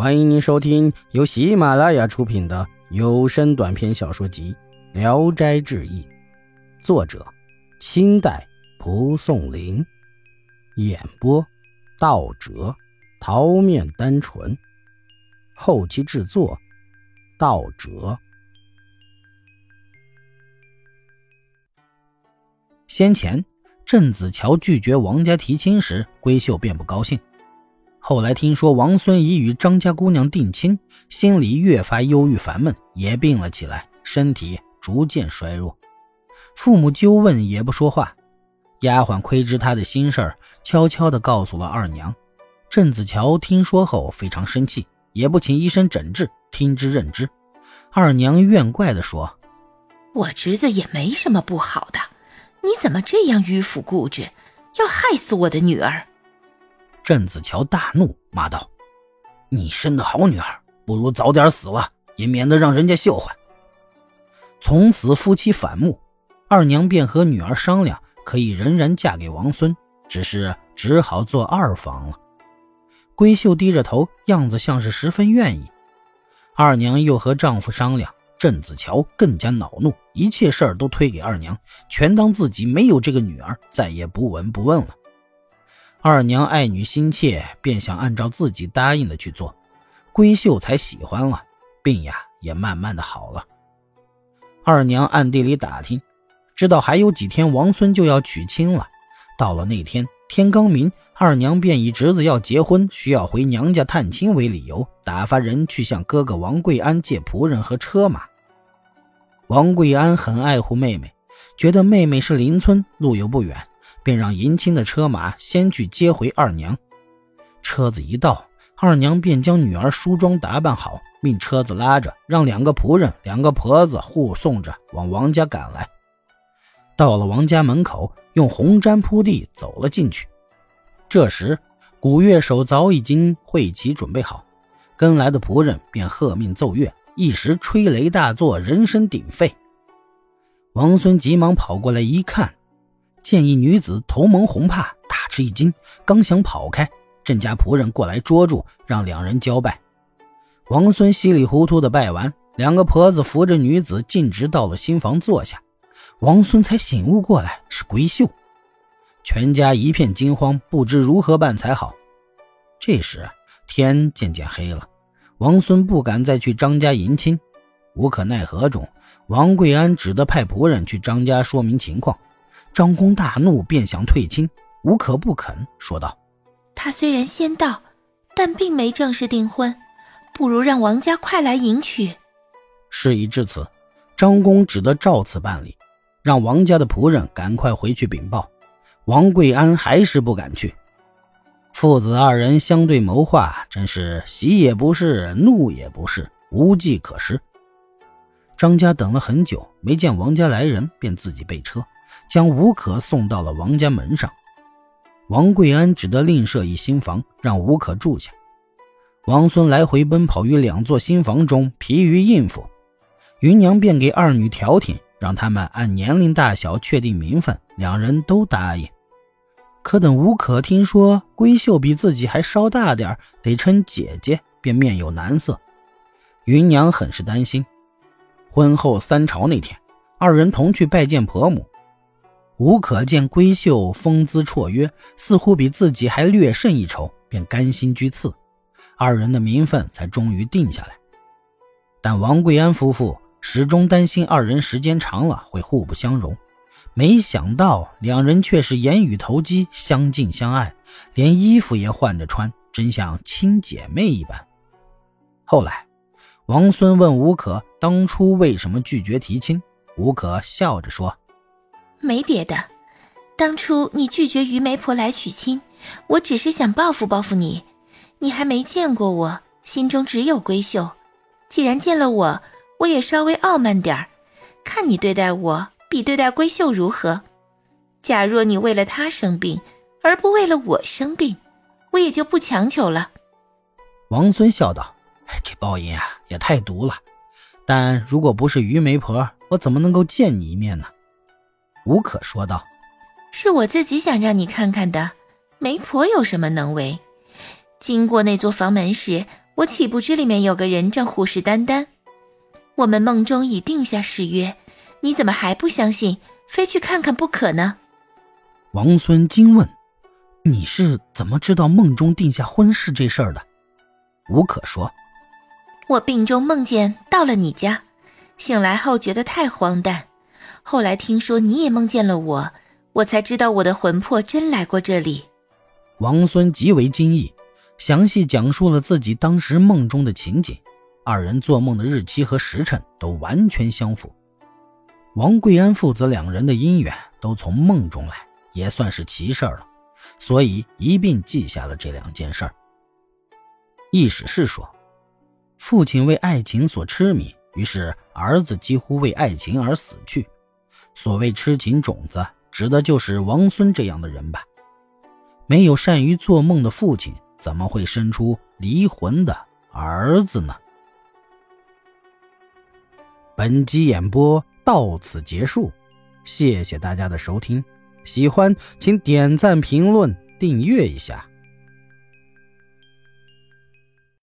欢迎您收听由喜马拉雅出品的有声短篇小说集《聊斋志异》，作者：清代蒲松龄，演播：道哲、桃面单纯，后期制作：道哲。先前郑子乔拒绝王家提亲时，闺秀便不高兴。后来听说王孙已与张家姑娘定亲，心里越发忧郁烦闷，也病了起来，身体逐渐衰弱。父母纠问也不说话，丫鬟窥知他的心事儿，悄悄地告诉了二娘。郑子乔听说后非常生气，也不请医生诊治，听之任之。二娘怨怪地说：“我侄子也没什么不好的，你怎么这样迂腐固执，要害死我的女儿？”郑子乔大怒，骂道：“你生的好女儿，不如早点死了，也免得让人家笑话。”从此夫妻反目，二娘便和女儿商量，可以仍然嫁给王孙，只是只好做二房了。闺秀低着头，样子像是十分愿意。二娘又和丈夫商量，郑子乔更加恼怒，一切事儿都推给二娘，全当自己没有这个女儿，再也不闻不问了。二娘爱女心切，便想按照自己答应的去做，闺秀才喜欢了，病呀也慢慢的好了。二娘暗地里打听，知道还有几天王孙就要娶亲了。到了那天天刚明，二娘便以侄子要结婚，需要回娘家探亲为理由，打发人去向哥哥王贵安借仆人和车马。王贵安很爱护妹妹，觉得妹妹是邻村，路又不远。便让迎亲的车马先去接回二娘。车子一到，二娘便将女儿梳妆打扮好，命车子拉着，让两个仆人、两个婆子护送着往王家赶来。到了王家门口，用红毡铺地走了进去。这时，古乐手早已经会齐准备好，跟来的仆人便喝命奏乐，一时吹雷大作，人声鼎沸。王孙急忙跑过来一看。见一女子头蒙红帕，大吃一惊，刚想跑开，郑家仆人过来捉住，让两人交拜。王孙稀里糊涂的拜完，两个婆子扶着女子径直到了新房坐下。王孙才醒悟过来是闺秀，全家一片惊慌，不知如何办才好。这时天渐渐黑了，王孙不敢再去张家迎亲，无可奈何中，王贵安只得派仆人去张家说明情况。张公大怒，便想退亲，无可不肯，说道：“他虽然先到，但并没正式订婚，不如让王家快来迎娶。”事已至此，张公只得照此办理，让王家的仆人赶快回去禀报。王贵安还是不敢去，父子二人相对谋划，真是喜也不是，怒也不是，无计可施。张家等了很久，没见王家来人，便自己备车。将吴可送到了王家门上，王贵安只得另设一新房，让吴可住下。王孙来回奔跑于两座新房中，疲于应付。芸娘便给二女调停，让他们按年龄大小确定名分，两人都答应。可等吴可听说闺秀比自己还稍大点得称姐姐，便面有难色。芸娘很是担心。婚后三朝那天，二人同去拜见婆母。吴可见闺秀风姿绰约，似乎比自己还略胜一筹，便甘心居次，二人的名分才终于定下来。但王贵安夫妇始终担心二人时间长了会互不相容，没想到两人却是言语投机，相敬相爱，连衣服也换着穿，真像亲姐妹一般。后来，王孙问吴可当初为什么拒绝提亲，吴可笑着说。没别的，当初你拒绝于媒婆来娶亲，我只是想报复报复你。你还没见过我，心中只有闺秀。既然见了我，我也稍微傲慢点儿，看你对待我比对待闺秀如何。假若你为了她生病，而不为了我生病，我也就不强求了。王孙笑道：“这报应啊，也太毒了。但如果不是于媒婆，我怎么能够见你一面呢？”吴可说道：“是我自己想让你看看的，媒婆有什么能为？经过那座房门时，我岂不知里面有个人正虎视眈眈？我们梦中已定下誓约，你怎么还不相信？非去看看不可呢？王孙惊问：“你是怎么知道梦中定下婚事这事儿的？”吴可说：“我病中梦见到了你家，醒来后觉得太荒诞，后来听说你也梦见了我，我才知道我的魂魄真来过这里。”王孙极为惊异，详细讲述了自己当时梦中的情景，二人做梦的日期和时辰都完全相符。王贵安父子两人的姻缘都从梦中来，也算是奇事儿了，所以一并记下了这两件事儿。意史是说，父亲为爱情所痴迷，于是儿子几乎为爱情而死去。所谓痴情种子，指的就是王孙这样的人吧？没有善于做梦的父亲，怎么会生出离魂的儿子呢？本集演播。到此结束，谢谢大家的收听。喜欢请点赞、评论、订阅一下。